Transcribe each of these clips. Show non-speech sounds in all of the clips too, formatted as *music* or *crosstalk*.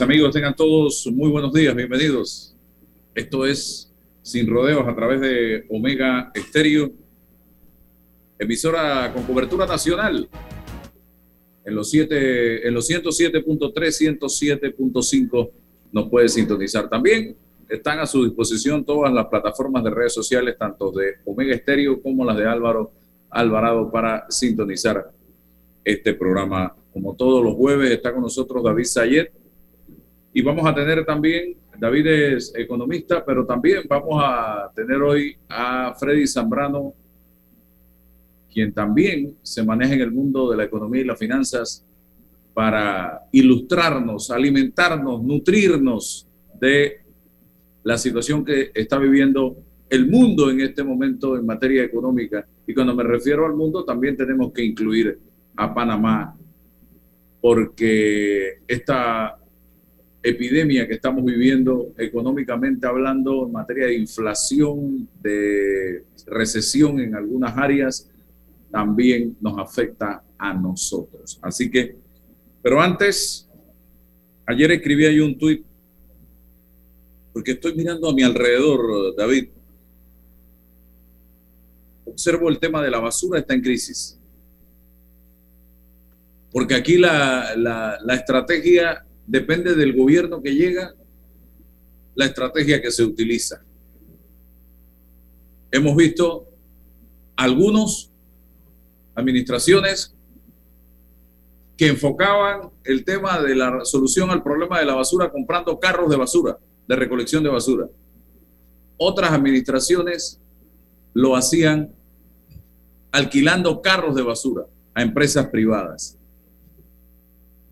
Amigos, tengan todos muy buenos días, bienvenidos. Esto es Sin Rodeos a través de Omega Estéreo, emisora con cobertura nacional en los, los 107.3, 107.5 nos puede sintonizar. También están a su disposición todas las plataformas de redes sociales, tanto de Omega Estéreo como las de Álvaro Alvarado, para sintonizar este programa. Como todos los jueves está con nosotros David Sayet, y vamos a tener también, David es economista, pero también vamos a tener hoy a Freddy Zambrano, quien también se maneja en el mundo de la economía y las finanzas para ilustrarnos, alimentarnos, nutrirnos de la situación que está viviendo el mundo en este momento en materia económica. Y cuando me refiero al mundo, también tenemos que incluir a Panamá, porque esta epidemia que estamos viviendo económicamente hablando en materia de inflación, de recesión en algunas áreas, también nos afecta a nosotros. Así que, pero antes, ayer escribí ahí un tuit, porque estoy mirando a mi alrededor, David. Observo el tema de la basura está en crisis. Porque aquí la, la, la estrategia depende del gobierno que llega la estrategia que se utiliza. Hemos visto algunos administraciones que enfocaban el tema de la solución al problema de la basura comprando carros de basura, de recolección de basura. Otras administraciones lo hacían alquilando carros de basura a empresas privadas.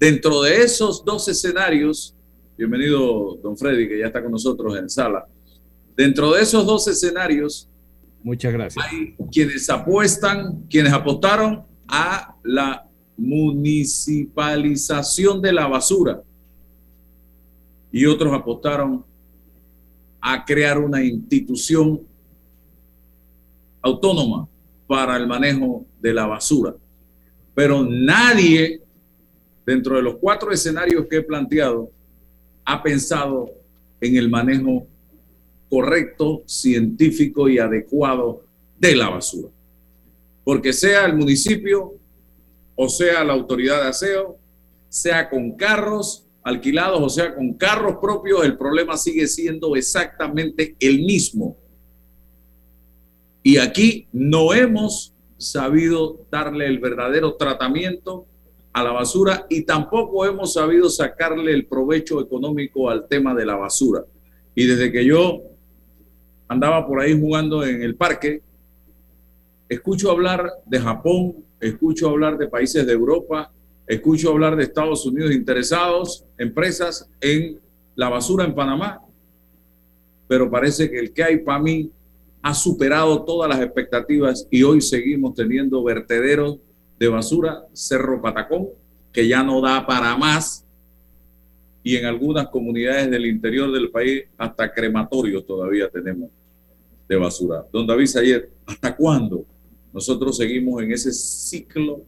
Dentro de esos dos escenarios, bienvenido don Freddy, que ya está con nosotros en sala, dentro de esos dos escenarios, muchas gracias. Hay quienes apuestan, quienes apostaron a la municipalización de la basura y otros apostaron a crear una institución autónoma para el manejo de la basura. Pero nadie dentro de los cuatro escenarios que he planteado, ha pensado en el manejo correcto, científico y adecuado de la basura. Porque sea el municipio o sea la autoridad de aseo, sea con carros alquilados o sea con carros propios, el problema sigue siendo exactamente el mismo. Y aquí no hemos sabido darle el verdadero tratamiento a la basura y tampoco hemos sabido sacarle el provecho económico al tema de la basura. Y desde que yo andaba por ahí jugando en el parque, escucho hablar de Japón, escucho hablar de países de Europa, escucho hablar de Estados Unidos interesados, empresas en la basura en Panamá, pero parece que el que hay para mí ha superado todas las expectativas y hoy seguimos teniendo vertederos de basura, Cerro Patacón, que ya no da para más, y en algunas comunidades del interior del país hasta crematorios todavía tenemos de basura. Don David ayer, ¿hasta cuándo nosotros seguimos en ese ciclo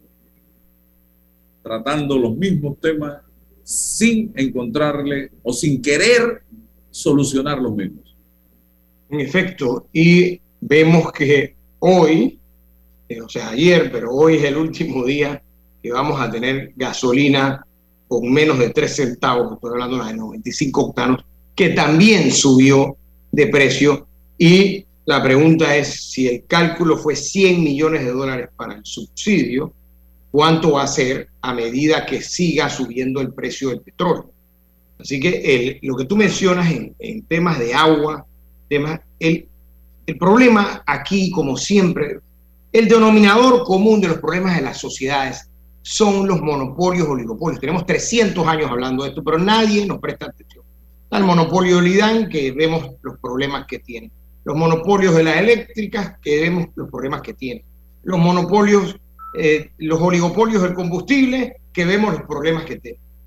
tratando los mismos temas sin encontrarle o sin querer solucionar los mismos? En efecto, y vemos que hoy, eh, o sea, ayer, pero hoy es el último día que vamos a tener gasolina con menos de 3 centavos, estoy hablando de 95 octanos, que también subió de precio y la pregunta es si el cálculo fue 100 millones de dólares para el subsidio, ¿cuánto va a ser a medida que siga subiendo el precio del petróleo? Así que lo que tú mencionas en, temas de agua, temas, el, el problema aquí, como siempre, el denominador común de los problemas de las sociedades son los monopolios, oligopolios. Tenemos 300 años hablando de esto, pero nadie nos presta atención. Está el monopolio del que vemos los problemas que tiene los monopolios de las eléctricas, que vemos los problemas que tienen, los monopolios, eh, los oligopolios del combustible, que vemos los problemas que,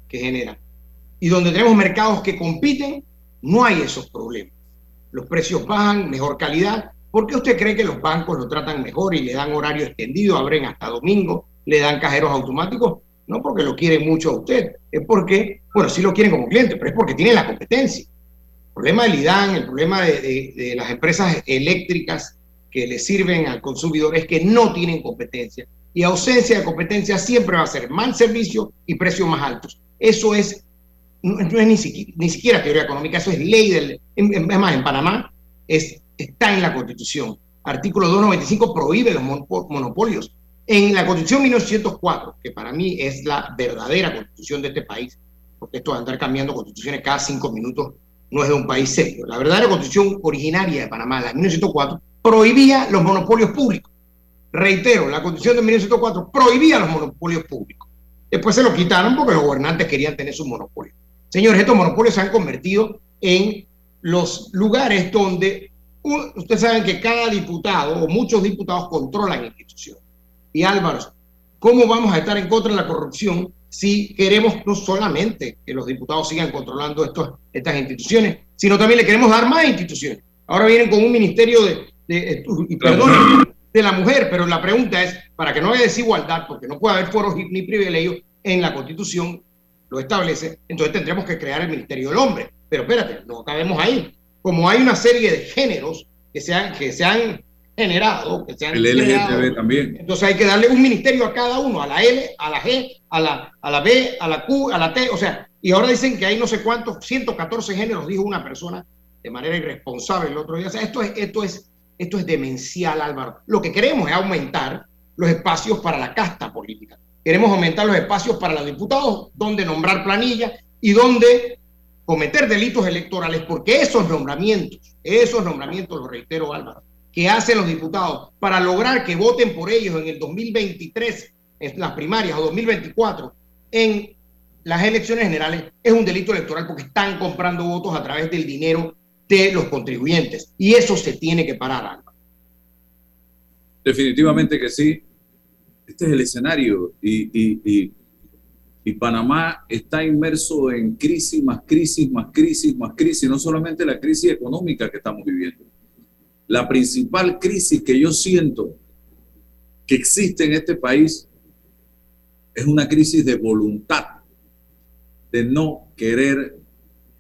que generan. Y donde tenemos mercados que compiten, no hay esos problemas. Los precios bajan, mejor calidad. ¿Por qué usted cree que los bancos lo tratan mejor y le dan horario extendido, abren hasta domingo, le dan cajeros automáticos? No porque lo quieren mucho a usted, es porque, bueno, sí lo quieren como cliente, pero es porque tienen la competencia problema del IDAN, el problema de, las empresas eléctricas que le sirven al consumidor es que no tienen competencia. Y ausencia de competencia siempre va a ser mal servicio y precios más altos. Eso es, no, es ni siquiera, ni siquiera, teoría económica, eso es ley del... Es más, en Panamá es, está en la Constitución. Artículo 295 prohíbe los monopolios. En la Constitución 1904, que para mí es la verdadera constitución de este país, porque esto de andar cambiando constituciones cada cinco minutos no es de un país serio. La verdadera constitución originaria de Panamá, la de 1904, prohibía los monopolios públicos. Reitero, la constitución de 1904 prohibía los monopolios públicos. Después se lo quitaron porque los gobernantes querían tener sus monopolios. Señores, estos monopolios se han convertido en los lugares donde ustedes saben que cada diputado o muchos diputados controlan instituciones. Y Álvaro, ¿cómo vamos a estar en contra de la corrupción si queremos no solamente que los diputados sigan controlando estos, estas instituciones, sino también le queremos dar más instituciones. Ahora vienen con un ministerio de, de, perdón, de la mujer, pero la pregunta es, para que no haya desigualdad, porque no puede haber foros ni privilegios en la Constitución, lo establece, entonces tendremos que crear el Ministerio del Hombre. Pero espérate, no acabemos ahí. Como hay una serie de géneros que se han, que se han generado, que sean el LGTB también. Entonces hay que darle un ministerio a cada uno, a la L, a la G, a la, a la B, a la Q, a la T, o sea, y ahora dicen que hay no sé cuántos, 114 géneros, dijo una persona de manera irresponsable el otro día. O sea, esto es, esto es, esto es demencial, Álvaro. Lo que queremos es aumentar los espacios para la casta política. Queremos aumentar los espacios para los diputados, donde nombrar planillas y donde cometer delitos electorales, porque esos nombramientos, esos nombramientos, lo reitero, Álvaro, que hacen los diputados para lograr que voten por ellos en el 2023, en las primarias o 2024, en las elecciones generales, es un delito electoral porque están comprando votos a través del dinero de los contribuyentes. Y eso se tiene que parar, Definitivamente que sí. Este es el escenario y, y, y, y, Panamá está inmerso en crisis, más crisis, más crisis, más crisis, no solamente la crisis económica que estamos viviendo, la principal crisis que yo siento que existe en este país es una crisis de voluntad, de no querer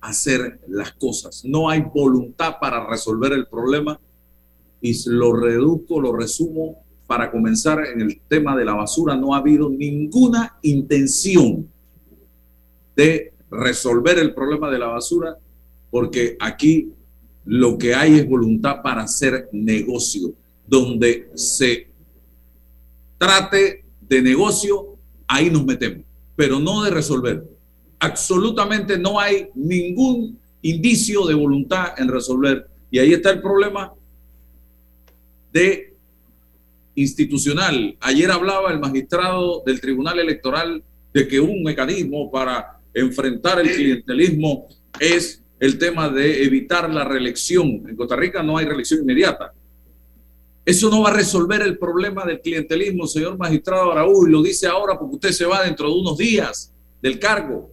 hacer las cosas. No hay voluntad para resolver el problema y lo reduzco, lo resumo para comenzar en el tema de la basura. No ha habido ninguna intención de resolver el problema de la basura porque aquí lo que hay es voluntad para hacer negocio, donde se trate de negocio, ahí nos metemos, pero no de resolver. Absolutamente no hay ningún indicio de voluntad en resolver. Y ahí está el problema de institucional. Ayer hablaba el magistrado del Tribunal Electoral de que un mecanismo para enfrentar el clientelismo es el tema de evitar la reelección. En Costa Rica no hay reelección inmediata. Eso no va a resolver el problema del clientelismo, señor magistrado Araújo, y lo dice ahora porque usted se va dentro de unos días del cargo.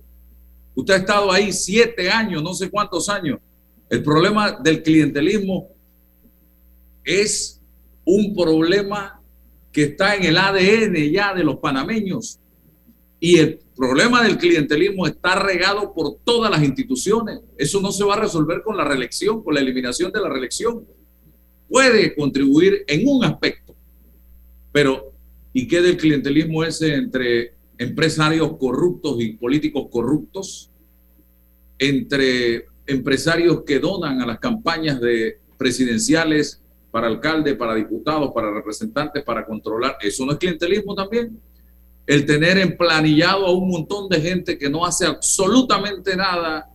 Usted ha estado ahí siete años, no sé cuántos años. El problema del clientelismo es un problema que está en el ADN ya de los panameños. Y el problema del clientelismo está regado por todas las instituciones. Eso no se va a resolver con la reelección, con la eliminación de la reelección. Puede contribuir en un aspecto, pero ¿y qué del clientelismo ese entre empresarios corruptos y políticos corruptos? Entre empresarios que donan a las campañas de presidenciales para alcalde, para diputados, para representantes, para controlar. ¿Eso no es clientelismo también? El tener emplanillado a un montón de gente que no hace absolutamente nada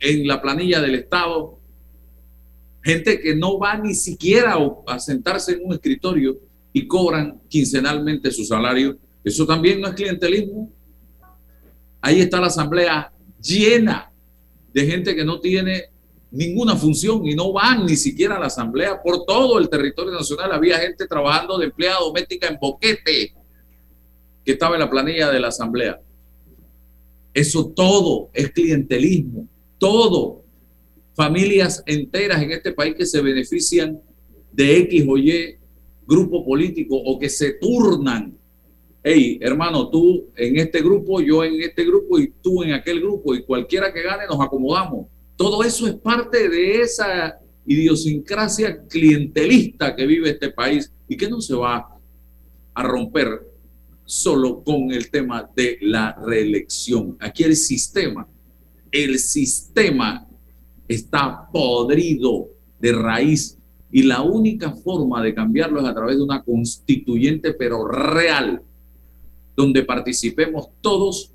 en la planilla del Estado, gente que no va ni siquiera a sentarse en un escritorio y cobran quincenalmente su salario. Eso también no es clientelismo. Ahí está la asamblea llena de gente que no tiene ninguna función y no van ni siquiera a la asamblea. Por todo el territorio nacional había gente trabajando de empleada doméstica en boquete que estaba en la planilla de la asamblea. Eso todo es clientelismo, todo. Familias enteras en este país que se benefician de X o Y grupo político o que se turnan hey, hermano, tú en este grupo, yo en este grupo y tú en aquel grupo y cualquiera que gane nos acomodamos. Todo eso es parte de esa idiosincrasia clientelista que vive este país y que no se va a romper solo con el tema de la reelección. Aquí el sistema, el sistema está podrido de raíz y la única forma de cambiarlo es a través de una constituyente pero real, donde participemos todos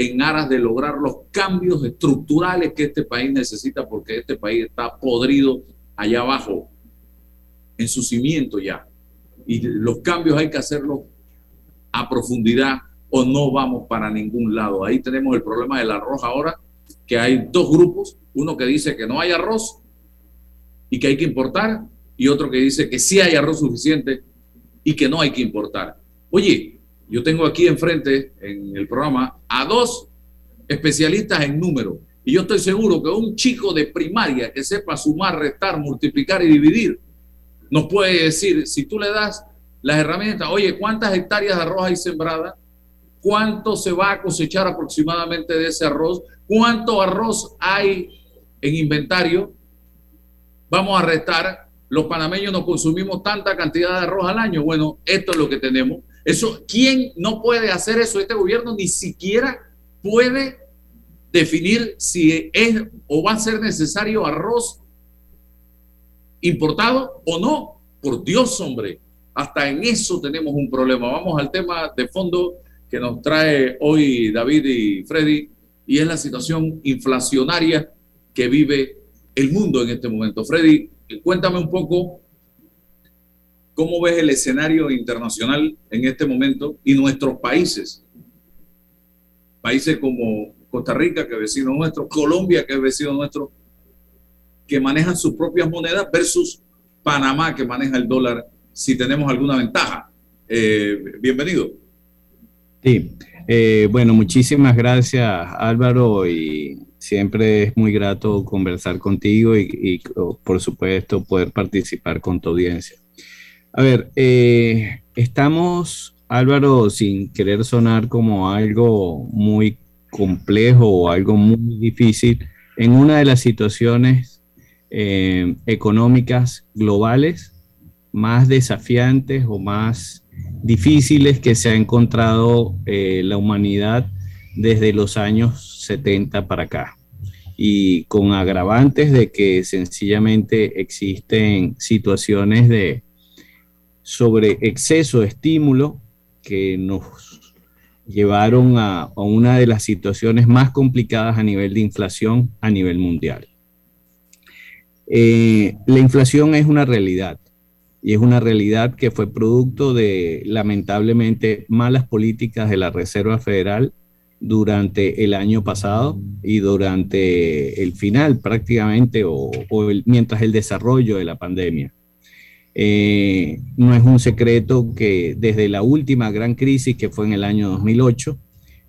en aras de lograr los cambios estructurales que este país necesita, porque este país está podrido allá abajo, en su cimiento ya. Y los cambios hay que hacerlos a profundidad o no vamos para ningún lado. Ahí tenemos el problema del arroz ahora, que hay dos grupos, uno que dice que no hay arroz y que hay que importar, y otro que dice que sí hay arroz suficiente y que no hay que importar. Oye, yo tengo aquí enfrente en el programa a dos especialistas en número. Y yo estoy seguro que un chico de primaria que sepa sumar, restar, multiplicar y dividir, nos puede decir, si tú le das las herramientas, oye, ¿cuántas hectáreas de arroz hay sembrada? ¿Cuánto se va a cosechar aproximadamente de ese arroz? ¿Cuánto arroz hay en inventario? Vamos a restar. Los panameños no consumimos tanta cantidad de arroz al año. Bueno, esto es lo que tenemos. Eso, ¿quién no puede hacer eso? Este gobierno ni siquiera puede definir si es o va a ser necesario arroz importado o no. Por Dios, hombre, hasta en eso tenemos un problema. Vamos al tema de fondo que nos trae hoy David y Freddy, y es la situación inflacionaria que vive el mundo en este momento. Freddy, cuéntame un poco ¿Cómo ves el escenario internacional en este momento y nuestros países? Países como Costa Rica, que es vecino nuestro, Colombia, que es vecino nuestro, que manejan sus propias monedas versus Panamá, que maneja el dólar, si tenemos alguna ventaja. Eh, bienvenido. Sí, eh, bueno, muchísimas gracias Álvaro y siempre es muy grato conversar contigo y por supuesto poder participar con tu audiencia. A ver, eh, estamos, Álvaro, sin querer sonar como algo muy complejo o algo muy difícil, en una de las situaciones eh, económicas globales más desafiantes o más difíciles que se ha encontrado eh, la humanidad desde los años 70 para acá. Y con agravantes de que sencillamente existen situaciones de sobre exceso de estímulo que nos llevaron a, una de las situaciones más complicadas a nivel de inflación a nivel mundial. Eh, la inflación es una realidad y es una realidad que fue producto de lamentablemente malas políticas de la Reserva Federal durante el año pasado y durante el final prácticamente o, mientras el desarrollo de la pandemia. Eh, no es un secreto que desde la última gran crisis, que fue en el año 2008,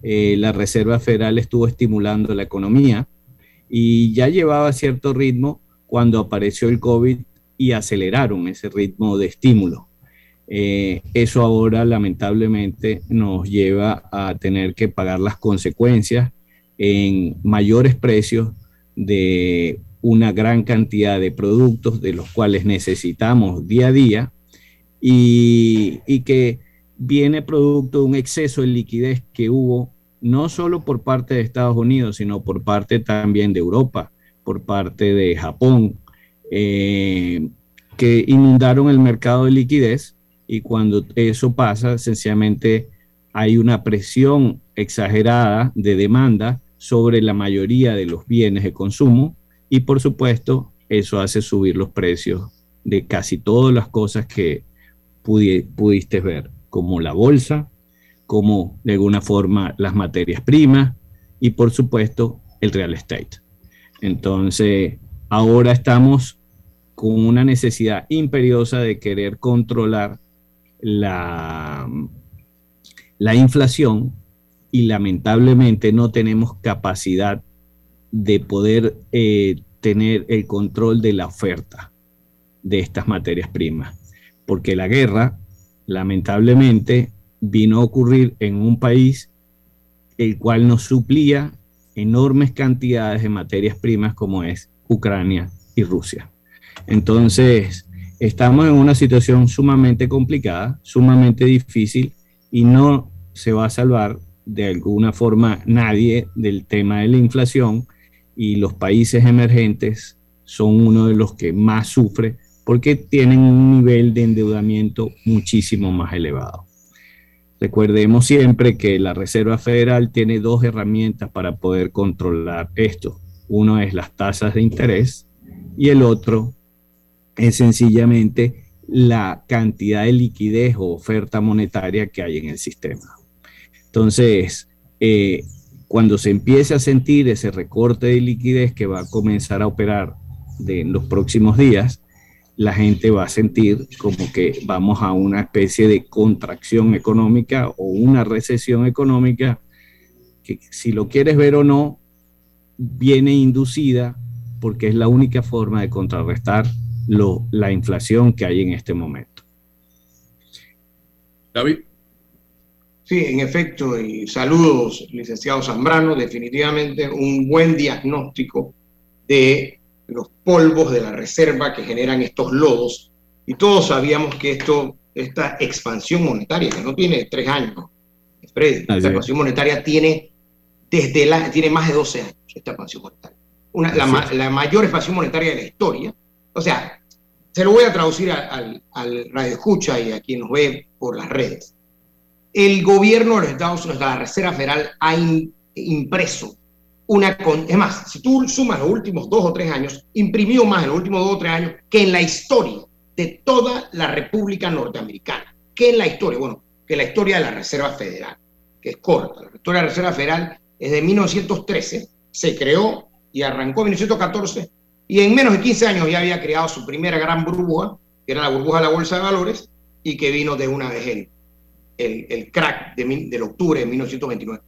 eh, la Reserva Federal estuvo estimulando la economía y ya llevaba cierto ritmo cuando apareció el COVID y aceleraron ese ritmo de estímulo. Eh, eso ahora lamentablemente nos lleva a tener que pagar las consecuencias en mayores precios de una gran cantidad de productos de los cuales necesitamos día a día y, que viene producto de un exceso de liquidez que hubo no solo por parte de Estados Unidos, sino por parte también de Europa, por parte de Japón, eh, que inundaron el mercado de liquidez y cuando eso pasa, sencillamente hay una presión exagerada de demanda sobre la mayoría de los bienes de consumo y por supuesto eso hace subir los precios de casi todas las cosas que pudiste ver, como la bolsa, como de alguna forma las materias primas y por supuesto el real estate. Entonces, ahora estamos con una necesidad imperiosa de querer controlar la, la inflación y lamentablemente no tenemos capacidad de poder eh, tener el control de la oferta de estas materias primas. Porque la guerra, lamentablemente, vino a ocurrir en un país el cual nos suplía enormes cantidades de materias primas como es Ucrania y Rusia. Entonces, estamos en una situación sumamente complicada, sumamente difícil y no se va a salvar de alguna forma nadie del tema de la inflación y los países emergentes son uno de los que más sufre porque tienen un nivel de endeudamiento muchísimo más elevado. Recordemos siempre que la Reserva Federal tiene dos herramientas para poder controlar esto. Uno es las tasas de interés y el otro es sencillamente la cantidad de liquidez o oferta monetaria que hay en el sistema. Entonces, eh, cuando se empiece a sentir ese recorte de liquidez que va a comenzar a operar de, en los próximos días, la gente va a sentir como que vamos a una especie de contracción económica o una recesión económica que si lo quieres ver o no, viene inducida porque es la única forma de contrarrestar la inflación que hay en este momento. David. Sí, en efecto, y saludos, licenciado Zambrano, definitivamente un buen diagnóstico de los polvos de la reserva que generan estos lodos. Y todos sabíamos que esto, esta expansión monetaria, que no tiene tres años, Fred, esta expansión monetaria tiene, desde la, tiene más de 12 años, esta expansión monetaria. Una, la, la, mayor expansión monetaria de la historia. O sea, se lo voy a traducir al, al radio escucha y a quien nos ve por las redes el gobierno de los Estados Unidos, la Reserva Federal, ha impreso una... es más, si tú sumas los últimos dos o tres años, imprimió más en los últimos dos o tres años que en la historia de toda la República Norteamericana. que en la historia? Bueno, que la historia de la Reserva Federal, que es corta. La historia de la Reserva Federal es de 1913, se creó y arrancó en 1914, y en menos de 15 años ya había creado su primera gran burbuja, que era la burbuja de la Bolsa de Valores, y que vino de una vez en el, crack de, del octubre de 1929.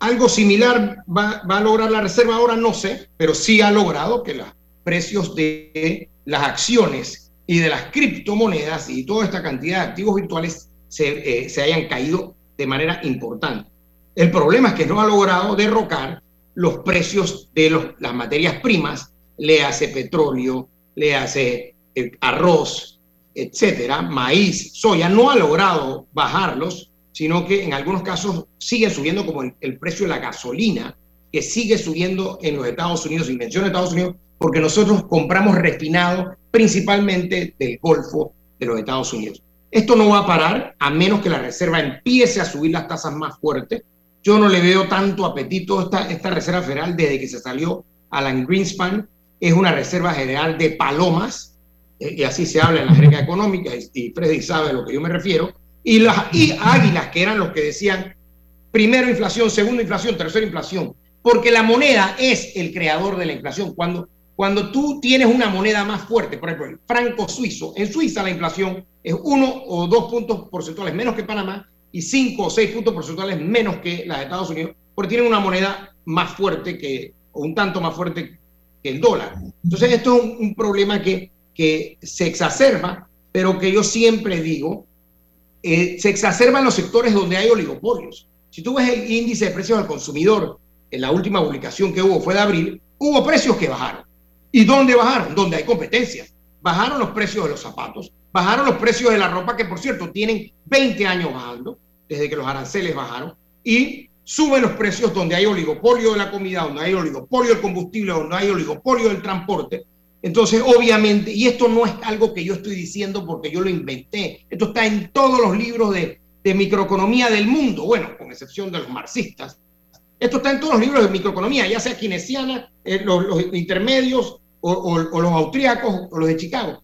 Algo similar va, a lograr la reserva ahora, no sé, pero sí ha logrado que los precios de las acciones y de las criptomonedas y toda esta cantidad de activos virtuales se, eh, se hayan caído de manera importante. El problema es que no ha logrado derrocar los precios de los, las materias primas, le hace petróleo, le hace eh, arroz, etcétera, maíz, soya, no ha logrado bajarlos, sino que en algunos casos sigue subiendo como el, precio de la gasolina, que sigue subiendo en los Estados Unidos, y menciono Estados Unidos, porque nosotros compramos refinado principalmente del Golfo de los Estados Unidos. Esto no va a parar a menos que la Reserva empiece a subir las tasas más fuertes. Yo no le veo tanto apetito a esta, esta Reserva Federal desde que se salió Alan Greenspan. Es una Reserva General de palomas, y así se habla en la jerga económica, y, Freddy sabe a lo que yo me refiero, y las y águilas, que eran los que decían primero inflación, segunda inflación, tercera inflación, porque la moneda es el creador de la inflación. Cuando, cuando tú tienes una moneda más fuerte, por ejemplo, el franco suizo, en Suiza la inflación es uno o dos puntos porcentuales menos que Panamá y cinco o seis puntos porcentuales menos que la de Estados Unidos, porque tienen una moneda más fuerte que, o un tanto más fuerte que el dólar. Entonces, esto es un, problema que, que se exacerba, pero que yo siempre digo, eh, se exacerba en los sectores donde hay oligopolios. Si tú ves el índice de precios al consumidor, en la última publicación que hubo fue de abril, hubo precios que bajaron. ¿Y dónde bajaron? Donde hay competencia. Bajaron los precios de los zapatos, bajaron los precios de la ropa, que por cierto tienen 20 años bajando, desde que los aranceles bajaron, y suben los precios donde hay oligopolio de la comida, donde hay oligopolio del combustible, donde hay oligopolio del transporte. Entonces, obviamente, y esto no es algo que yo estoy diciendo porque yo lo inventé, esto está en todos los libros de, de microeconomía del mundo, bueno, con excepción de los marxistas. Esto está en todos los libros de microeconomía, ya sea keynesiana, eh, los, intermedios o, o los austríacos o los de Chicago.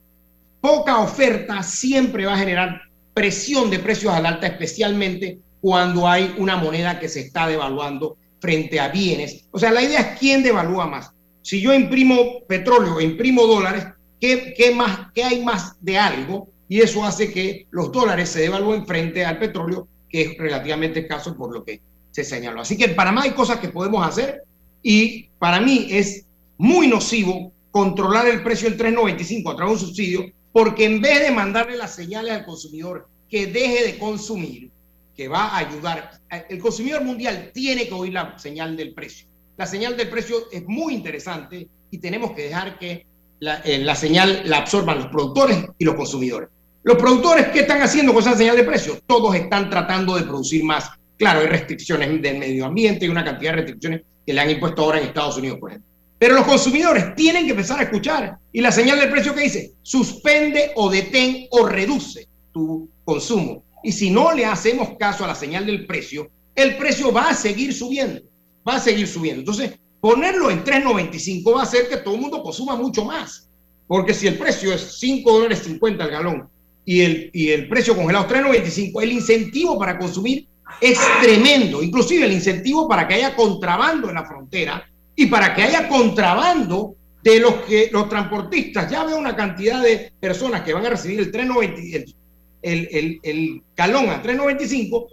Poca oferta siempre va a generar presión de precios al alta, especialmente cuando hay una moneda que se está devaluando frente a bienes. O sea, la idea es quién devalúa más. Si yo imprimo petróleo imprimo dólares, ¿qué, más, ¿qué hay más de algo? Y eso hace que los dólares se devalúen frente al petróleo, que es relativamente escaso por lo que se señaló. Así que en Panamá hay cosas que podemos hacer y para mí es muy nocivo controlar el precio del 3.95 a través de un subsidio, porque en vez de mandarle las señales al consumidor que deje de consumir, que va a ayudar, el consumidor mundial tiene que oír la señal del precio. La señal del precio es muy interesante y tenemos que dejar que la, eh, la señal la absorban los productores y los consumidores. Los productores, ¿qué están haciendo con esa señal de precio? Todos están tratando de producir más. Claro, hay restricciones del medio ambiente y una cantidad de restricciones que le han impuesto ahora en Estados Unidos, por ejemplo. Pero los consumidores tienen que empezar a escuchar. Y la señal del precio que dice, suspende o detén o reduce tu consumo. Y si no le hacemos caso a la señal del precio, el precio va a seguir subiendo. Va a seguir subiendo. Entonces, ponerlo en 3.95 va a hacer que todo el mundo consuma mucho más. Porque si el precio es 5 dólares 50 al galón y el, y el precio congelado es 3.95, el incentivo para consumir es tremendo. Inclusive el incentivo para que haya contrabando en la frontera y para que haya contrabando de los que los transportistas. Ya veo una cantidad de personas que van a recibir el 3.90, el, el, el, calón a 3.95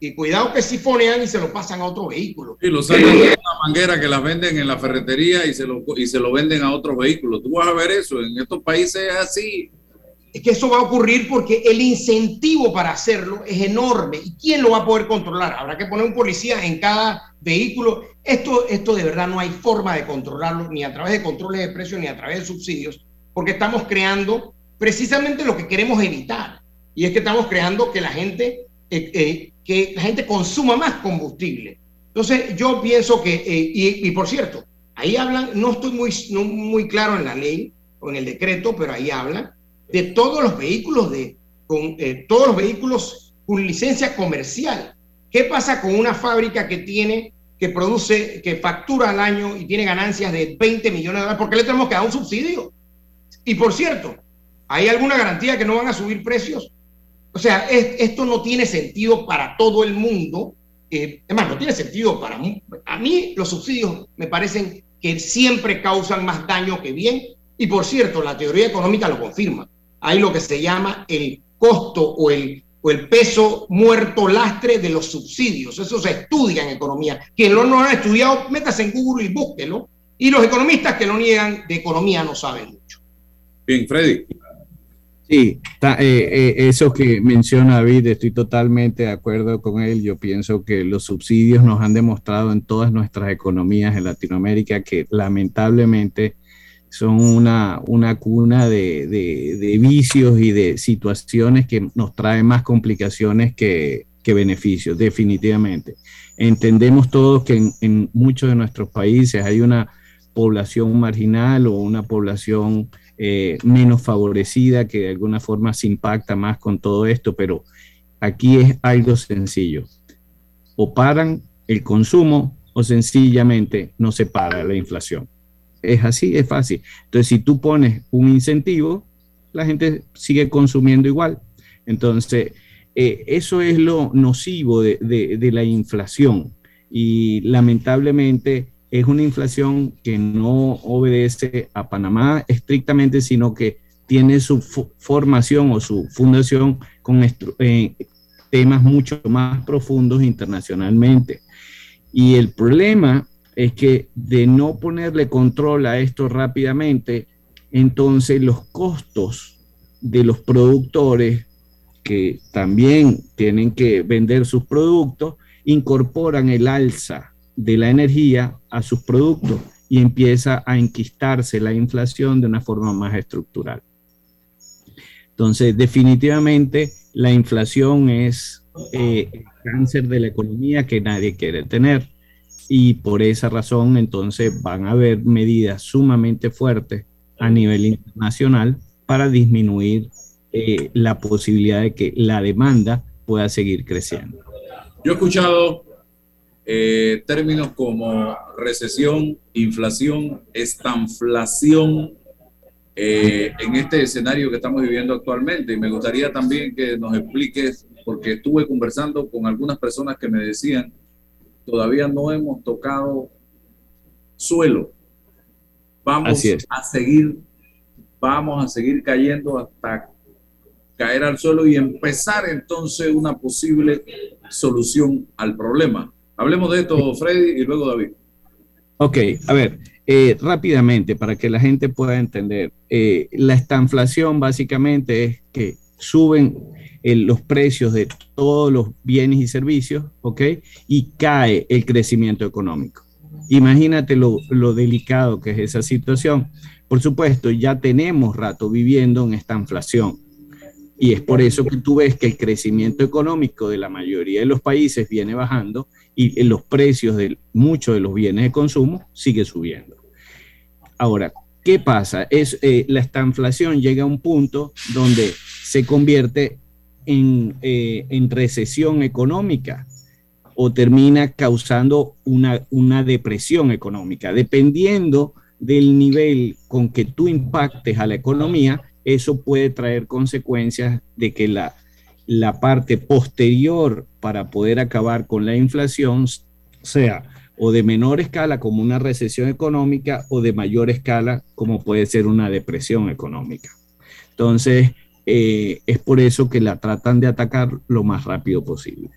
y cuidado que sifonean y se lo pasan a otro vehículo. Y lo sacan de una manguera que las venden en la ferretería y se lo, y se lo venden a otros vehículos. Tú vas a ver eso, en estos países es así. Es que eso va a ocurrir porque el incentivo para hacerlo es enorme. ¿Y quién lo va a poder controlar? Habrá que poner un policía en cada vehículo. Esto, esto de verdad no hay forma de controlarlo, ni a través de controles de precios, ni a través de subsidios, porque estamos creando precisamente lo que queremos evitar. Y es que estamos creando que la gente, eh, eh, que la gente consuma más combustible. Entonces, yo pienso que, eh, y, por cierto, ahí hablan, no estoy muy, no muy claro en la ley o en el decreto, pero ahí hablan de todos los vehículos de con todos los vehículos con licencia comercial. ¿Qué pasa con una fábrica que tiene que produce, que factura al año y tiene ganancias de 20 millones de dólares? ¿Por qué le tenemos que dar un subsidio? Y por cierto, ¿hay alguna garantía que no van a subir precios? O sea, es, esto no tiene sentido para todo el mundo. Eh, es más, no tiene sentido para mí. A mí los subsidios me parecen que siempre causan más daño que bien. Y por cierto, la teoría económica lo confirma hay lo que se llama el costo o el, o el peso muerto lastre de los subsidios. Eso se estudia en economía. Quien no lo ha estudiado, métase en Google y búsquelo. Y los economistas que lo niegan de economía no saben mucho. Bien, Freddy. Sí, eh, eh, eso que menciona David, estoy totalmente de acuerdo con él. Yo pienso que los subsidios nos han demostrado en todas nuestras economías en Latinoamérica que lamentablemente son una, una cuna de, de, vicios y de situaciones que nos traen más complicaciones que, que beneficios, definitivamente. Entendemos todos que en, en, muchos de nuestros países hay una población marginal o una población eh, menos favorecida que de alguna forma se impacta más con todo esto, pero aquí es algo sencillo. O paran el consumo o sencillamente no se para la inflación. Es así, es fácil. Entonces, si tú pones un incentivo, la gente sigue consumiendo igual. Entonces, eh, eso es lo nocivo de, la inflación. Y lamentablemente es una inflación que no obedece a Panamá estrictamente, sino que tiene su formación o su fundación con eh, temas mucho más profundos internacionalmente. Y el problema es que de no ponerle control a esto rápidamente, entonces los costos de los productores que también tienen que vender sus productos, incorporan el alza de la energía a sus productos y empieza a enquistarse la inflación de una forma más estructural. Entonces, definitivamente la inflación es eh, el cáncer de la economía que nadie quiere tener y por esa razón entonces van a haber medidas sumamente fuertes a nivel internacional para disminuir eh, la posibilidad de que la demanda pueda seguir creciendo. Yo he escuchado eh, términos como recesión, inflación, estanflación eh, en este escenario que estamos viviendo actualmente. Y me gustaría también que nos expliques, porque estuve conversando con algunas personas que me decían, todavía no hemos tocado suelo. Vamos a seguir, vamos a seguir cayendo hasta caer al suelo y empezar entonces una posible solución al problema. Hablemos de esto, Freddy, y luego David. Ok, a ver, eh, rápidamente, para que la gente pueda entender, eh, la estanflación básicamente es que suben eh, los precios de todos los bienes y servicios, ¿ok? Y cae el crecimiento económico. Imagínate lo, lo delicado que es esa situación. Por supuesto, ya tenemos rato viviendo en esta inflación y es por eso que tú ves que el crecimiento económico de la mayoría de los países viene bajando y los precios de muchos de los bienes de consumo sigue subiendo. Ahora, ¿qué pasa? Es, eh, la estanflación llega a un punto donde se convierte en, eh, en recesión económica o termina causando una, una depresión económica. Dependiendo del nivel con que tú impactes a la economía, eso puede traer consecuencias de que la, la parte posterior para poder acabar con la inflación sea o de menor escala como una recesión económica o de mayor escala como puede ser una depresión económica. Entonces, eh, es por eso que la tratan de atacar lo más rápido posible.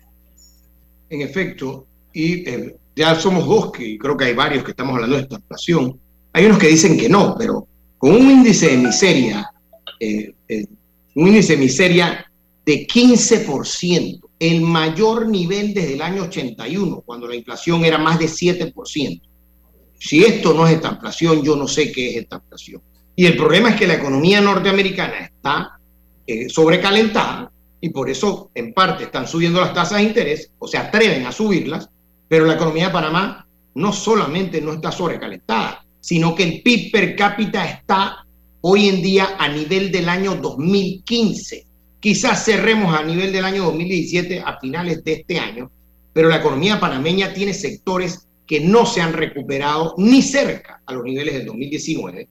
En efecto, y eh, ya somos dos que creo que hay varios que estamos hablando de esta inflación. Hay unos que dicen que no, pero con un índice de miseria eh, eh, un índice de miseria de 15%, el mayor nivel desde el año 81, cuando la inflación era más de 7%. Si esto no es esta inflación, yo no sé qué es esta inflación. Y el problema es que la economía norteamericana está eh, sobrecalentada y por eso en parte están subiendo las tasas de interés o se atreven a subirlas, pero la economía de Panamá no solamente no está sobrecalentada, sino que el PIB per cápita está hoy en día a nivel del año 2015. Quizás cerremos a nivel del año 2017 a finales de este año, pero la economía panameña tiene sectores que no se han recuperado ni cerca a los niveles del 2019,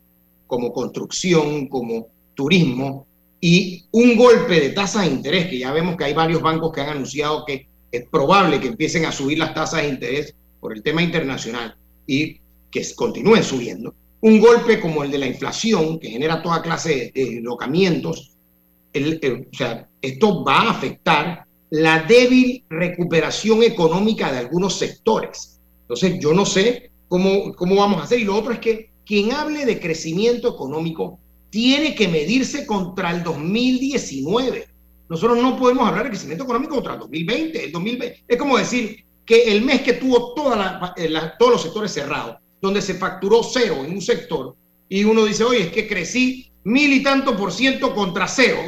como construcción, como turismo, y un golpe de tasas de interés, que ya vemos que hay varios bancos que han anunciado que es probable que empiecen a subir las tasas de interés por el tema internacional y que continúen subiendo, un golpe como el de la inflación, que genera toda clase de locamientos, o sea, esto va a afectar la débil recuperación económica de algunos sectores. Entonces, yo no sé cómo, cómo vamos a hacer. Y lo otro es que quien hable de crecimiento económico tiene que medirse contra el 2019. Nosotros no podemos hablar de crecimiento económico contra el 2020. El 2020 es como decir que el mes que tuvo toda todos los sectores cerrados, donde se facturó cero en un sector y uno dice, oye, es que crecí mil y tanto por ciento contra cero.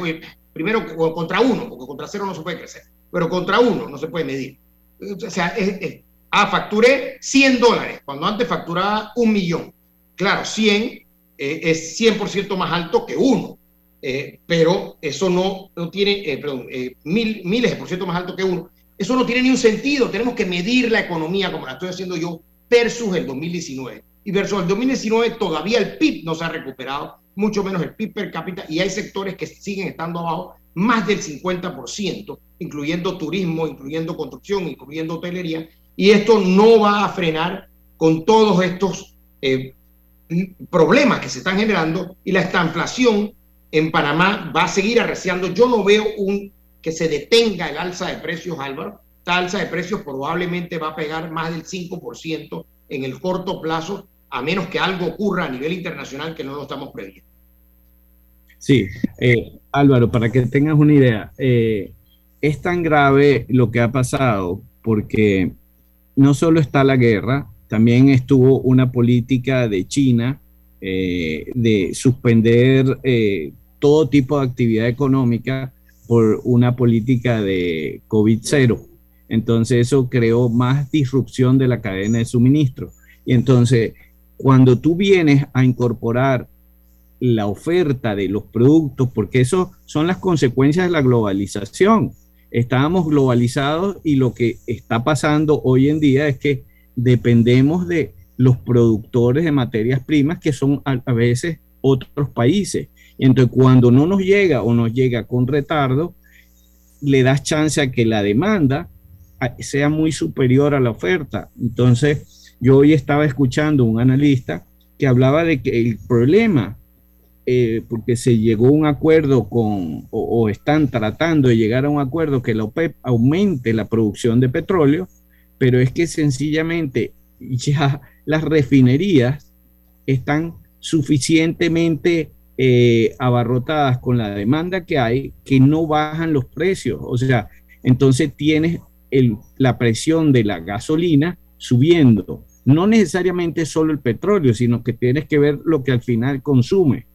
Primero contra uno, porque contra cero no se puede crecer, pero contra uno no se puede medir. O sea, es, ah, facturé 100 dólares, cuando antes facturaba un millón. Claro, 100 eh, es 100% más alto que uno, eh, pero eso no, no tiene, eh, perdón, mil, miles de por ciento más alto que uno. Eso no tiene ni un sentido. Tenemos que medir la economía como la estoy haciendo yo versus el 2019. Y versus el 2019 todavía el PIB no se ha recuperado, mucho menos el PIB per cápita, y hay sectores que siguen estando abajo más del 50%, incluyendo turismo, incluyendo construcción, incluyendo hotelería, y esto no va a frenar con todos estos eh, problemas que se están generando y la estanflación en Panamá va a seguir arreciando. Yo no veo un que se detenga el alza de precios, Álvaro. Esta alza de precios probablemente va a pegar más del 5% en el corto plazo, a menos que algo ocurra a nivel internacional que no lo estamos previendo. Sí, eh, Álvaro, para que tengas una idea, eh, es tan grave lo que ha pasado porque no solo está la guerra, también estuvo una política de China eh, de suspender todo tipo de actividad económica por una política de COVID-0. Entonces eso creó más disrupción de la cadena de suministro. Y entonces, cuando tú vienes a incorporar la oferta de los productos, porque eso son las consecuencias de la globalización. Estábamos globalizados y lo que está pasando hoy en día es que dependemos de los productores de materias primas que son a, veces otros países. Entonces, cuando no nos llega o nos llega con retardo, le das chance a que la demanda sea muy superior a la oferta. Entonces, yo hoy estaba escuchando un analista que hablaba de que el problema, eh, porque se llegó a un acuerdo con, o, están tratando de llegar a un acuerdo que la OPEP aumente la producción de petróleo, pero es que sencillamente ya *laughs* las refinerías están suficientemente eh, abarrotadas con la demanda que hay que no bajan los precios. O sea, entonces tienes la presión de la gasolina subiendo. No necesariamente solo el petróleo, sino que tienes que ver lo que al final consume.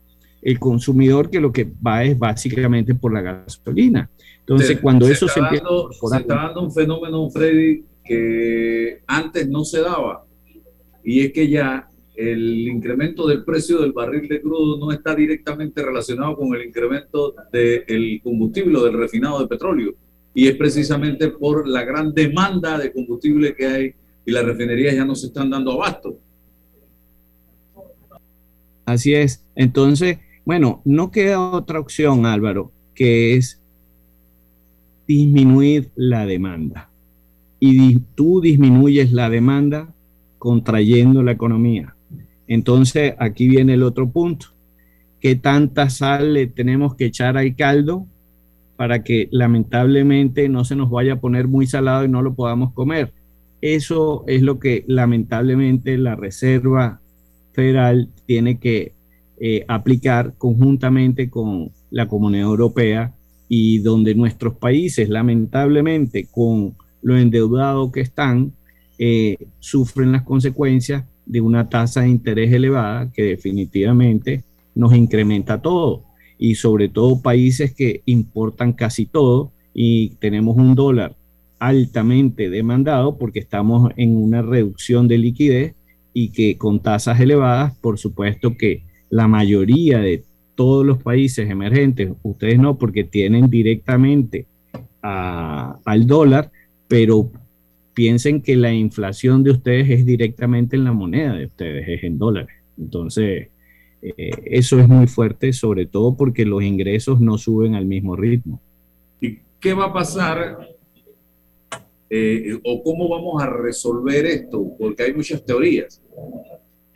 El consumidor que lo que va es básicamente por la gasolina. Entonces, cuando eso se, empieza... se está dando un fenómeno, Freddy, que antes no se daba. Y es que ya el incremento del precio del barril de crudo no está directamente relacionado con el incremento del combustible o del refinado de petróleo. Y es precisamente por la gran demanda de combustible que hay y las refinerías ya no se están dando abasto. Así es. Entonces, bueno, no queda otra opción, Álvaro, que es disminuir la demanda. Y tú disminuyes la demanda contrayendo la economía. Entonces, aquí viene el otro punto. ¿Qué tanta sal le tenemos que echar al caldo para que lamentablemente no se nos vaya a poner muy salado y no lo podamos comer? Eso es lo que lamentablemente la Reserva Federal tiene que eh, aplicar conjuntamente con la Comunidad Europea y donde nuestros países lamentablemente con lo endeudados que están, eh, sufren las consecuencias de una tasa de interés elevada que definitivamente nos incrementa todo y sobre todo países que importan casi todo y tenemos un dólar altamente demandado porque estamos en una reducción de liquidez y que con tasas elevadas, por supuesto que la mayoría de todos los países emergentes, ustedes no, porque tienen directamente al dólar, pero piensen que la inflación de ustedes es directamente en la moneda de ustedes, es en dólares. Entonces, eh, eso es muy fuerte, sobre todo porque los ingresos no suben al mismo ritmo. ¿Y qué va a pasar eh, o cómo vamos a resolver esto? Porque hay muchas teorías.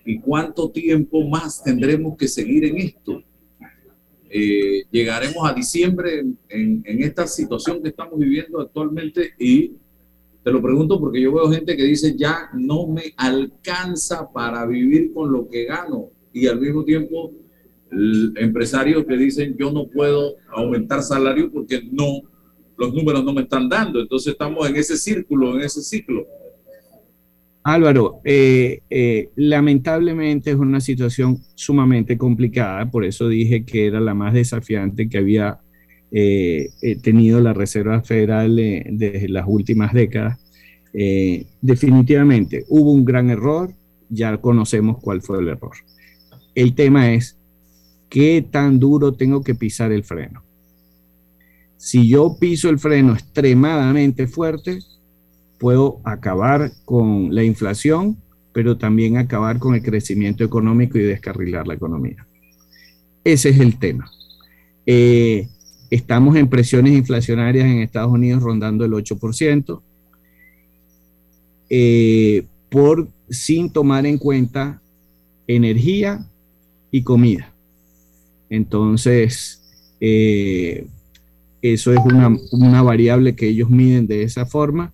¿Y cuánto tiempo más tendremos que seguir en esto? Eh, llegaremos a diciembre en, en, esta situación que estamos viviendo actualmente y te lo pregunto porque yo veo gente que dice, ya no me alcanza para vivir con lo que gano. Y al mismo tiempo, empresarios que dicen, yo no puedo aumentar salario porque no, los números no me están dando. Entonces estamos en ese círculo, en ese ciclo. Álvaro, eh, eh, lamentablemente es una situación sumamente complicada, por eso dije que era la más desafiante que había eh, tenido la Reserva Federal desde las últimas décadas. Eh, definitivamente hubo un gran error, ya conocemos cuál fue el error. El tema es, ¿qué tan duro tengo que pisar el freno? Si yo piso el freno extremadamente fuerte, puedo acabar con la inflación, pero también acabar con el crecimiento económico y descarrilar la economía. Ese es el tema. Eh, estamos en presiones inflacionarias en Estados Unidos rondando el 8%. Eh, por, sin tomar en cuenta energía y comida. Entonces, eh, eso es una, variable que ellos miden de esa forma,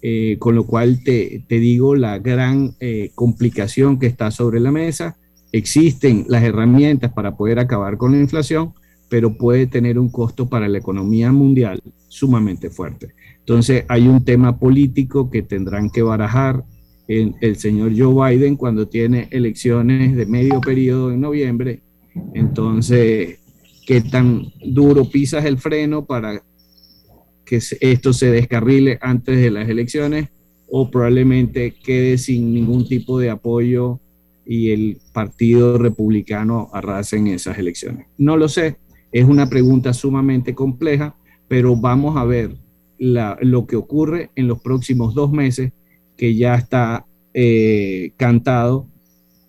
eh, con lo cual te, digo la gran eh, complicación que está sobre la mesa. Existen las herramientas para poder acabar con la inflación, pero puede tener un costo para la economía mundial sumamente fuerte. Entonces hay un tema político que tendrán que barajar el, señor Joe Biden cuando tiene elecciones de medio periodo en noviembre. Entonces, ¿qué tan duro pisas el freno para que esto se descarrile antes de las elecciones o probablemente quede sin ningún tipo de apoyo y el Partido Republicano arrase en esas elecciones? No lo sé, es una pregunta sumamente compleja, pero vamos a ver lo que ocurre en los próximos dos meses, que ya está eh, cantado,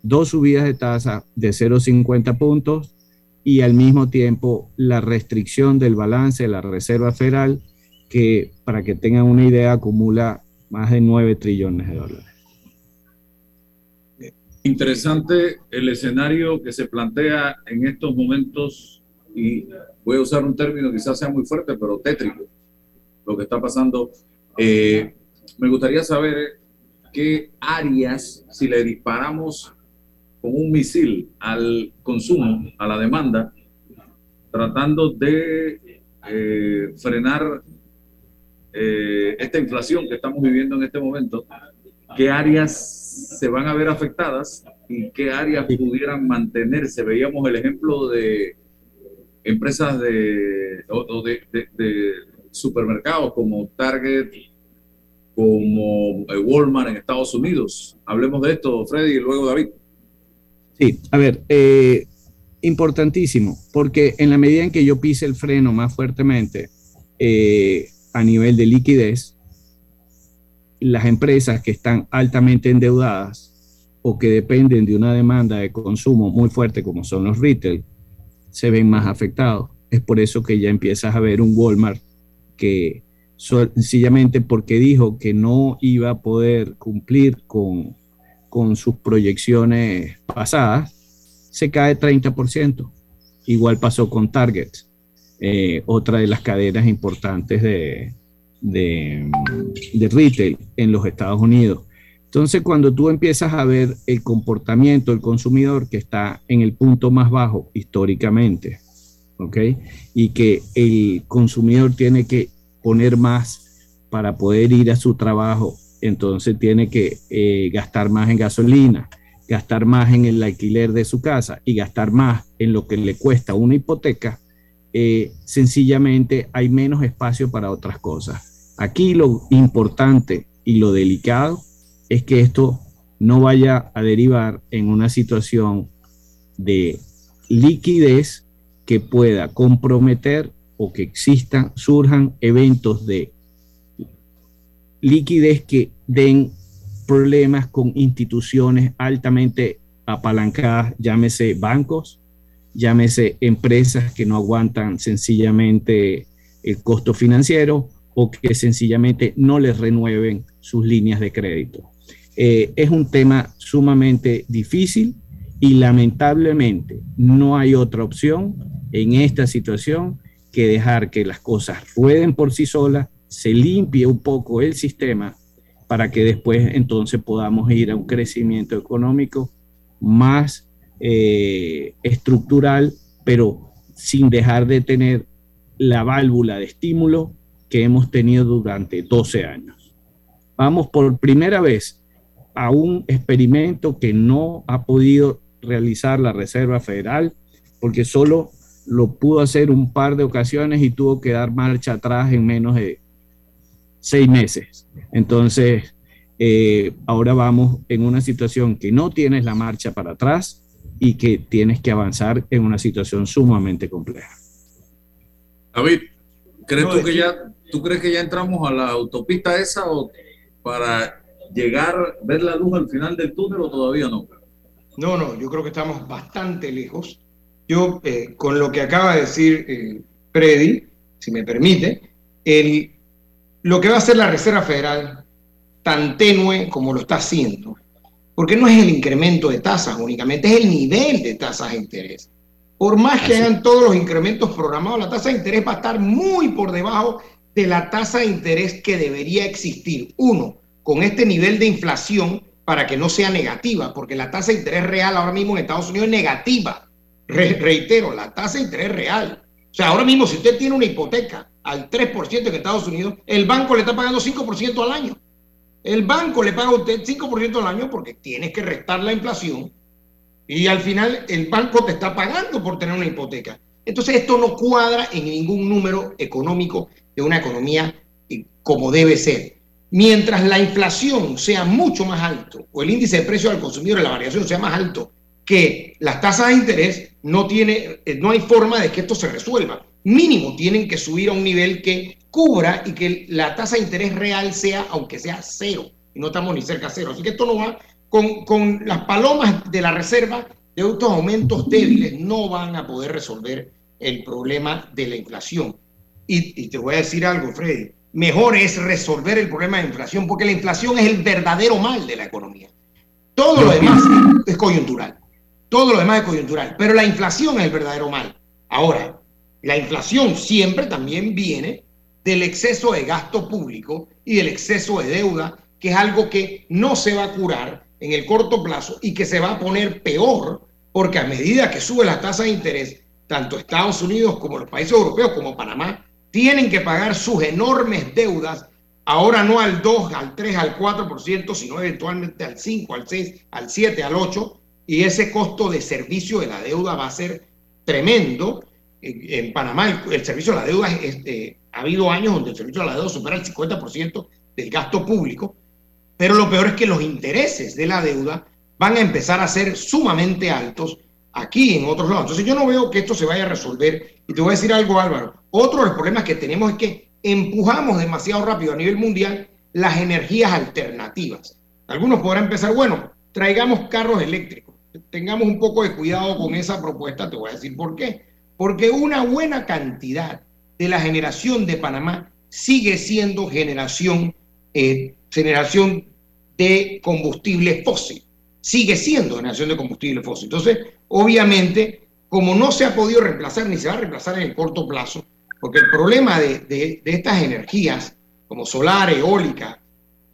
dos subidas de tasa de 0,50 puntos y al mismo tiempo la restricción del balance de la Reserva Federal, que para que tengan una idea acumula más de 9 trillones de dólares. Interesante el escenario que se plantea en estos momentos y voy a usar un término quizás sea muy fuerte, pero tétrico, lo que está pasando. Eh, me gustaría saber qué áreas, si le disparamos con un misil al consumo, a la demanda, tratando de eh, frenar eh, esta inflación que estamos viviendo en este momento, qué áreas se van a ver afectadas y qué áreas pudieran mantenerse. Veíamos el ejemplo de empresas de, de, supermercados como Target, como eh, Walmart en Estados Unidos. Hablemos de esto, Freddy, y luego David. Sí, a ver, eh, importantísimo, porque en la medida en que yo pise el freno más fuertemente eh, a nivel de liquidez, las empresas que están altamente endeudadas o que dependen de una demanda de consumo muy fuerte, como son los retail, se ven más afectados. Es por eso que ya empiezas a ver un Walmart que sencillamente porque dijo que no iba a poder cumplir con, con sus proyecciones pasadas, se cae 30%. Igual pasó con Target, eh, otra de las cadenas importantes de, de, de retail en los Estados Unidos. Entonces, cuando tú empiezas a ver el comportamiento del consumidor que está en el punto más bajo históricamente, ¿ok? Y que el consumidor tiene que poner más para poder ir a su trabajo, entonces tiene que eh, gastar más en gasolina, gastar más en el alquiler de su casa y gastar más en lo que le cuesta una hipoteca, eh, sencillamente hay menos espacio para otras cosas. Aquí lo importante y lo delicado es que esto no vaya a derivar en una situación de liquidez que pueda comprometer o que existan, surjan eventos de liquidez que den problemas con instituciones altamente apalancadas, llámese bancos, llámese empresas que no aguantan sencillamente el costo financiero o que sencillamente no les renueven sus líneas de crédito. Eh, es un tema sumamente difícil y lamentablemente no hay otra opción en esta situación que dejar que las cosas rueden por sí solas, se limpie un poco el sistema para que después entonces podamos ir a un crecimiento económico más eh, estructural, pero sin dejar de tener la válvula de estímulo que hemos tenido durante 12 años. Vamos por primera vez a un experimento que no ha podido realizar la Reserva Federal porque solo lo pudo hacer un par de ocasiones y tuvo que dar marcha atrás en menos de seis meses. Entonces, eh, ahora vamos en una situación que no tienes la marcha para atrás y que tienes que avanzar en una situación sumamente compleja. David, ¿crees tú que ya, tú crees que ya entramos a la autopista esa o para llegar, ver la luz al final del túnel o todavía no? No, no, yo creo que estamos bastante lejos. Yo, eh, con lo que acaba de decir eh, Freddy, si me permite, el, lo que va a hacer la Reserva Federal tan tenue como lo está haciendo, porque no es el incremento de tasas únicamente, es el nivel de tasas de interés. Por más que hagan todos los incrementos programados, la tasa de interés va a estar muy por debajo de la tasa de interés que debería existir. Uno, con este nivel de inflación para que no sea negativa, porque la tasa de interés real ahora mismo en Estados Unidos es negativa. Reitero, la tasa de interés real. O sea, ahora mismo si usted tiene una hipoteca al 3% en Estados Unidos, el banco le está pagando 5% al año. El banco le paga a usted 5% al año porque tienes que restar la inflación y al final el banco te está pagando por tener una hipoteca. Entonces esto no cuadra en ningún número económico de una economía eh, como debe ser. Mientras la inflación sea mucho más alto o el índice de precio al consumidor, la variación sea más alto que las tasas de interés, no, tiene, eh, no hay forma de que esto se resuelva. Mínimo tienen que subir a un nivel que cubra y que la tasa de interés real sea, aunque sea cero. Y no estamos ni cerca de cero. Así que esto no va con, las palomas de la reserva de estos aumentos débiles no van a poder resolver el problema de la inflación. Y, te voy a decir algo, Freddy, mejor es resolver el problema de inflación, porque la inflación es el verdadero mal de la economía. Todo lo demás es coyuntural, todo lo demás es coyuntural, pero la inflación es el verdadero mal. Ahora, la inflación siempre también viene del exceso de gasto público y del exceso de deuda, que es algo que no se va a curar en el corto plazo y que se va a poner peor porque a medida que sube la tasa de interés, tanto Estados Unidos como los países europeos como Panamá tienen que pagar sus enormes deudas, ahora no al 2, al 3, al 4%, sino eventualmente al 5, al 6, al 7, al 8, y ese costo de servicio de la deuda va a ser tremendo. En, Panamá el, servicio de la deuda, este, ha habido años donde el servicio de la deuda supera el 50% del gasto público, pero lo peor es que los intereses de la deuda van a empezar a ser sumamente altos aquí en otros lados. Entonces yo no veo que esto se vaya a resolver. Y te voy a decir algo, Álvaro. Otro de los problemas que tenemos es que empujamos demasiado rápido a nivel mundial las energías alternativas. Algunos podrán empezar, bueno, traigamos carros eléctricos. Tengamos un poco de cuidado con esa propuesta, te voy a decir por qué. Porque una buena cantidad de la generación de Panamá sigue siendo generación, eh, generación de combustible fósil. Sigue siendo generación de combustible fósil. Entonces, obviamente, como no se ha podido reemplazar ni se va a reemplazar en el corto plazo, porque el problema de, estas energías, como solar, eólica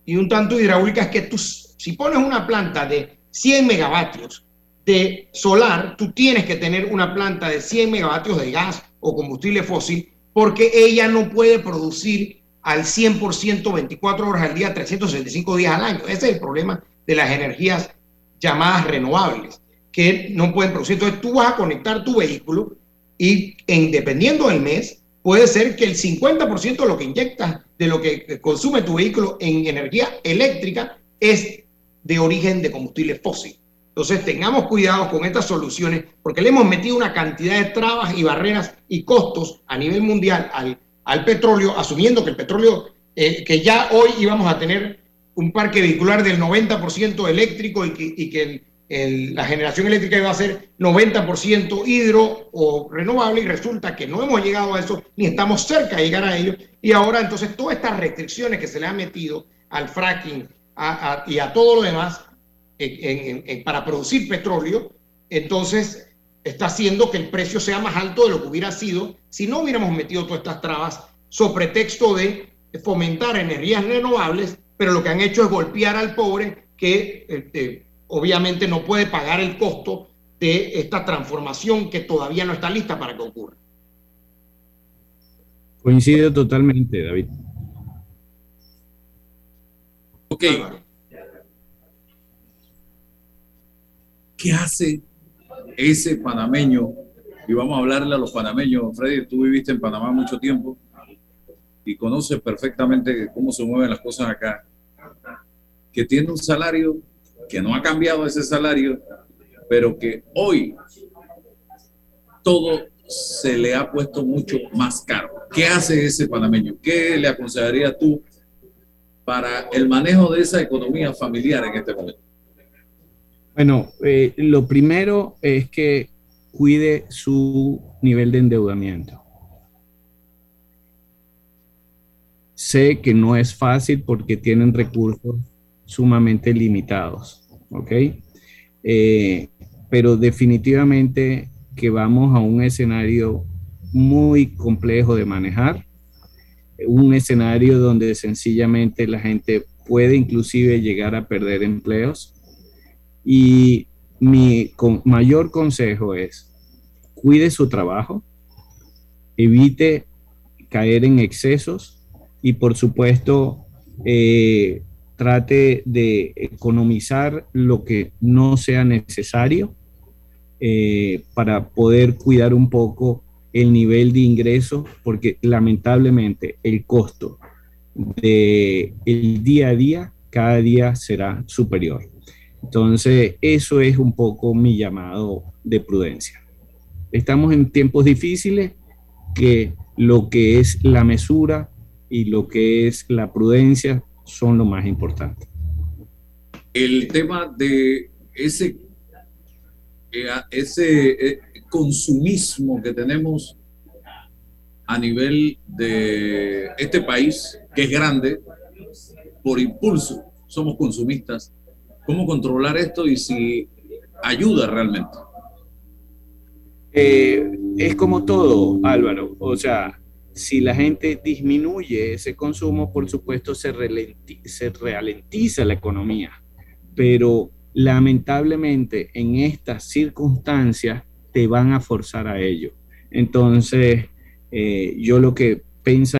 y un tanto hidráulica, es que tú, si pones una planta de 100 megavatios de solar, tú tienes que tener una planta de 100 megavatios de gas o combustible fósil, porque ella no puede producir al 100% 24 horas al día, 365 días al año. Ese es el problema de las energías llamadas renovables, que no pueden producir. Entonces tú vas a conectar tu vehículo y en, dependiendo del mes, puede ser que el 50% de lo que inyectas, de lo que consume tu vehículo en energía eléctrica, es de origen de combustible fósil. Entonces tengamos cuidado con estas soluciones porque le hemos metido una cantidad de trabas y barreras y costos a nivel mundial al petróleo, asumiendo que el petróleo, eh, que ya hoy íbamos a tener un parque vehicular del 90% eléctrico y que, la generación eléctrica iba a ser 90% hidro o renovable y resulta que no hemos llegado a eso ni estamos cerca de llegar a ello. Y ahora entonces todas estas restricciones que se le han metido al fracking y a todo lo demás para producir petróleo, entonces está haciendo que el precio sea más alto de lo que hubiera sido si no hubiéramos metido todas estas trabas sobre pretexto de fomentar energías renovables, pero lo que han hecho es golpear al pobre que este, obviamente no puede pagar el costo de esta transformación que todavía no está lista para que ocurra. Coincido totalmente, David. Ok. ¿Qué hace ese panameño, y vamos a hablarle a los panameños, Freddy, tú viviste en Panamá mucho tiempo y conoces perfectamente cómo se mueven las cosas acá, que tiene un salario que no ha cambiado ese salario, pero que hoy todo se le ha puesto mucho más caro. ¿Qué hace ese panameño? ¿Qué le aconsejarías tú para el manejo de esa economía familiar en este momento? Bueno, eh, lo primero es que cuide su nivel de endeudamiento. sé que no es fácil porque tienen recursos sumamente limitados, ¿ok? Eh, pero definitivamente que vamos a un escenario muy complejo de manejar, un escenario donde sencillamente la gente puede inclusive llegar a perder empleos. Y mi mayor consejo es, cuide su trabajo, evite caer en excesos y por supuesto eh, trate de economizar lo que no sea necesario eh, para poder cuidar un poco el nivel de ingreso, porque lamentablemente el costo de el día a día cada día será superior. Entonces, eso es un poco mi llamado de prudencia. Estamos en tiempos difíciles que lo que es la mesura y lo que es la prudencia son lo más importante. El tema de ese, eh, ese eh, consumismo que tenemos a nivel de este país, que es grande, por impulso, somos consumistas. ¿Cómo controlar esto y si ayuda realmente? Eh, es como todo, Álvaro. O sea, si la gente disminuye ese consumo, por supuesto se, se ralentiza la economía. Pero lamentablemente en estas circunstancias te van a forzar a ello. Entonces, eh, yo lo que pienso